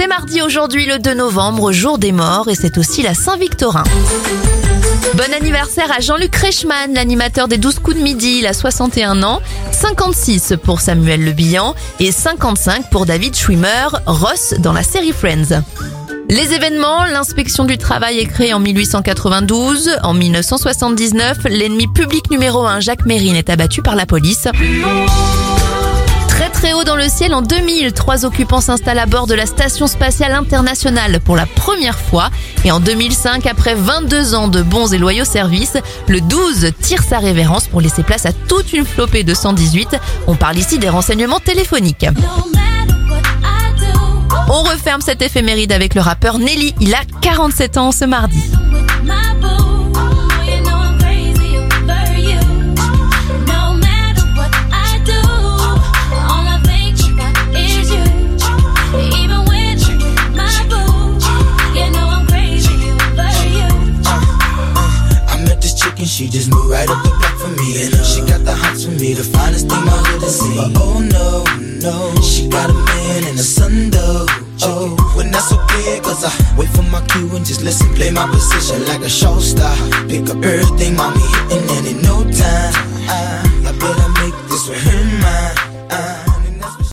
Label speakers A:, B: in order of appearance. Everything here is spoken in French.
A: C'est mardi aujourd'hui le 2 novembre, jour des morts et c'est aussi la Saint-Victorin. Bon anniversaire à Jean-Luc Reichmann, l'animateur des 12 coups de midi, il a 61 ans, 56 pour Samuel Le Bihan et 55 pour David Schwimmer, Ross dans la série Friends. Les événements, l'inspection du travail est créée en 1892. En 1979, l'ennemi public numéro 1, Jacques Mérine, est abattu par la police. Très haut dans le ciel, en 2000, trois occupants s'installent à bord de la Station Spatiale Internationale pour la première fois. Et en 2005, après 22 ans de bons et loyaux services, le 12 tire sa révérence pour laisser place à toute une flopée de 118. On parle ici des renseignements téléphoniques. On referme cette éphéméride avec le rappeur Nelly. Il a 47 ans ce mardi.
B: She just moved right up the block for me. And she got the hots for me, the finest thing hood has seen. Oh no, no, she got a man and a son though. Oh, when that's okay, cause I wait for my cue and just listen, play my position like a show star. Pick up everything, mommy hitting, and in no time, I,